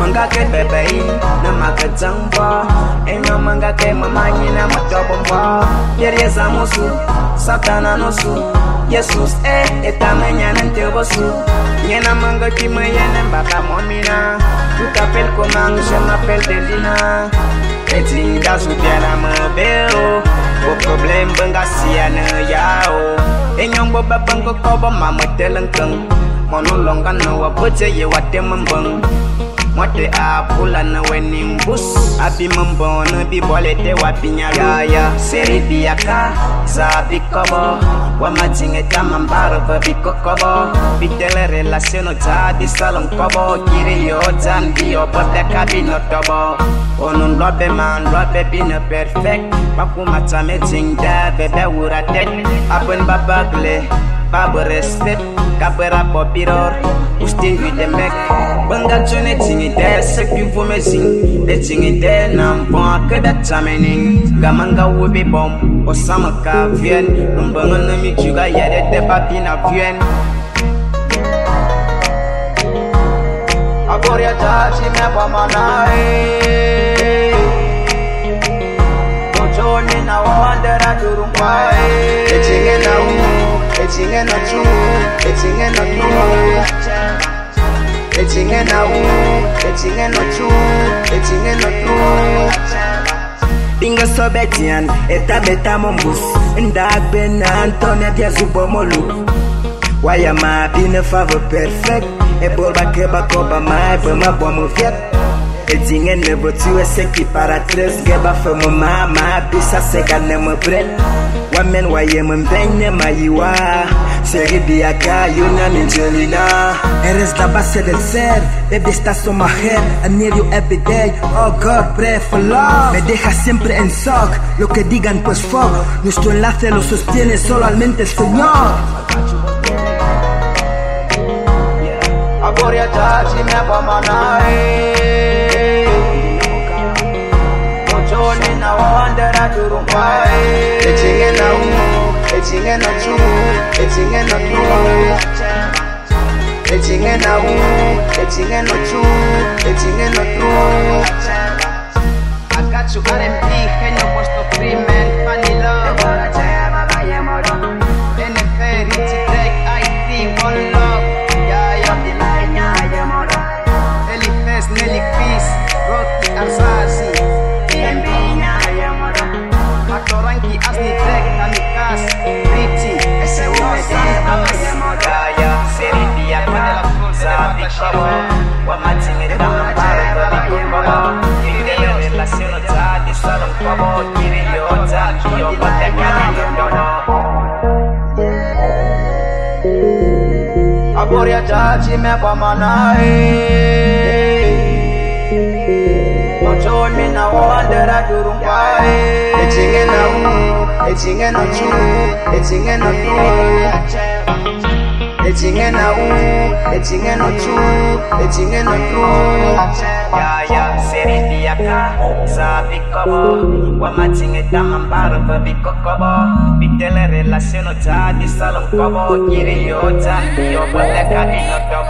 Mangake bebe na makadzangwa Eno mangake mamanyi na matobomba Yeryeza musu, satana nusu Jesus eh, etamenya nantebosu Nyena manga kima yene mbaka momina Tu t'appelles comment, je m'appelle Delina Eti dazu biana mabeo oh. Bo problem benga siana yao oh. Enyong bo babango kobo mama telengkeng Mono longa na ye wate Mwate a pula na weni mbus. Abi mambono bi bole te wapinya ya ya. Seri biaka sa bikobo Wa majinge tama mbaro va bikokobo Bitele relaciono ta di salon kobo. Kiri yo tan bi yo bote kabino tobo. Onun lobe man lobe bina perfect. Makuma tame jingda bebe wura tek Apen babagle babu respect Kabera popiror with the mek Banga chone tingi de Sepi vume zing De tingi de Nampon Keda tamening Gamanga wubi bom Osama ka vien Numbanga nami juga Yede de papi na vien Agoria tachi me pamana Mochoni na wandera durungwa Echinge na umu etinge na tu etinge na tu etinge na u etinge na tu etinge na tu Bingo so betian eta beta mombus. Ndak ben Antonia dia zubo molu. Waya ma bine favo perfect. E bol bake bakoba ma e bama bomo viet Edinge nebo tu e seki para tres Geba fe mo mama bisa sega ne mo bret Wamen waye mo mbenye ma yiwa Seri biaga yuna ninjelina Eres la base del ser Baby estás on my head. I need you every day. Oh God pray for love. Me deja siempre en shock. Lo que digan pues fuck. Nuestro enlace lo sostiene solamente el Señor. Agoria tachi me pamana Mochoni na wandera durungwa Echinge na u Echinge na chu Echinge na chu Echinge na u Echinge na chu Echinge na chu I got you R&B, genio puesto crimen, funny love Agoria tachi me pamana Mochoni na wandera durungwa Echinge na u, echinge na chu, echinge na tu Echinge na u, echinge na chu, echinge na tu Ya ya seri biaka sa bikobo Wa machinge tama mbaro ba bikokobo Bitele relaciono ta di salon kobo Kiri yo ta, yo bote kabino dobo